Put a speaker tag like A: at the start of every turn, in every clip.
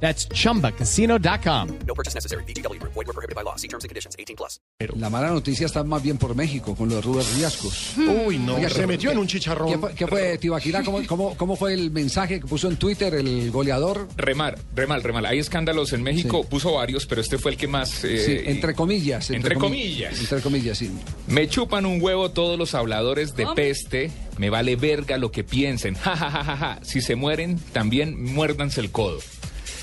A: That's chumbacasino.com.
B: No purchase necessary. BGW. Void were prohibited by law. See terms and conditions. 18 plus.
C: La mala noticia está más bien por México, con lo de Rubén Riascos.
D: Uy, no,
C: Oiga,
D: se
C: ¿qué-
D: metió en un
C: ¿Qué
D: chicharrón.
C: fue, qué fue, Tibaquirá? ¿Cómo, cómo, cómo fue el mensaje que puso en Twitter el goleador?
E: Remar, remal, remal. Hay escándalos en México,
C: Sí.
E: puso varios, pero este fue el que más... eh,
C: Sí, entre comillas.
E: entre
C: comi-
E: comillas.
C: Entre comillas, sí.
E: Me chupan un huevo todos los habladores de peste, me vale verga lo que piensen. Ja, ja, ja, ja, ja. Si se mueren, también muérdanse el codo.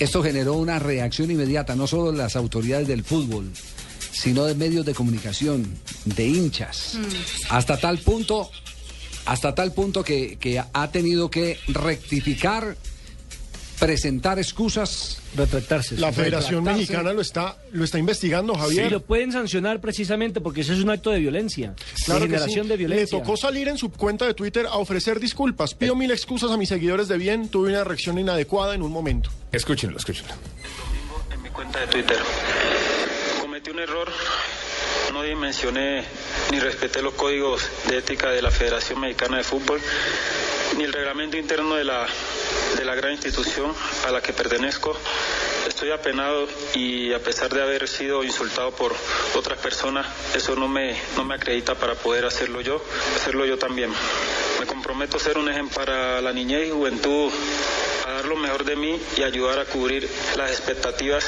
C: Esto generó una reacción inmediata, no solo de las autoridades del fútbol, sino de medios de comunicación, de hinchas. Hasta tal punto, hasta tal punto que, que ha tenido que rectificar, presentar excusas.
F: retractarse.
D: La
F: sí.
D: Federación
C: retractarse.
D: Mexicana lo está, lo está investigando,
F: Y
D: Javier.
F: lo pueden sancionar precisamente porque eso es un acto de violencia.
D: Claro
F: de generación
D: sí.
F: de violencia.
D: Le tocó salir en su cuenta de Twitter a ofrecer disculpas. Pido mil excusas a mis seguidores de bien. Tuve una reacción inadecuada en un momento.
E: Escúchenlo, escúchenlo.
G: en mi cuenta de Twitter. Cometí un error, no dimensioné ni respeté los códigos de ética de la Federación Mexicana de Fútbol, ni el reglamento interno de la, de la gran institución a la que pertenezco. Estoy apenado y a pesar de haber sido insultado por otras personas, eso no me, no me acredita para poder hacerlo yo, hacerlo yo también. Me comprometo a ser un ejemplo para la niñez y juventud a dar lo mejor de mí y ayudar a cubrir las expectativas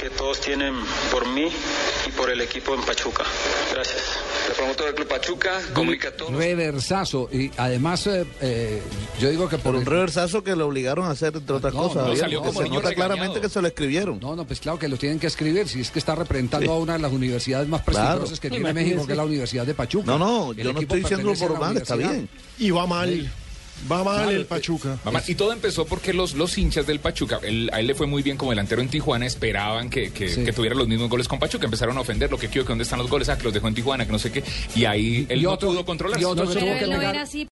G: que todos tienen por mí y por el equipo en Pachuca. Gracias.
H: Promotor del Club Pachuca comunica.
C: Reversazo. Y además, eh, eh, yo digo que por,
I: un reversazo que lo obligaron a hacer, entre otras
C: No,
I: cosas.
C: no,
I: Javier,
E: salió como
I: se
E: niño
I: nota
E: regañado.
I: claramente que se lo escribieron.
C: No, no, pues claro que lo tienen que escribir, si es que está representando a una de las universidades más
I: Claro.
C: prestigiosas que tiene. México, que es la Universidad de Pachuca.
I: No, no,
C: El
I: yo no estoy diciéndolo por mal, está bien.
D: Y va mal. Va mal
C: Claro,
D: el Pachuca.
E: Mamá, Y todo empezó porque los, los hinchas del Pachuca, él- a él le fue muy bien como delantero en Tijuana, esperaban que, que,
C: Sí.
E: que tuviera los mismos goles con Pachuca, empezaron a ofender lo que quiero, que dónde están los goles, ah, que los dejó en Tijuana, que no sé qué, y ahí él
C: Y
E: no
C: otro-
E: pudo controlarse.
C: y otro que
F: No,
C: tuvo
F: no,
C: que
F: no
C: negar-
J: era así,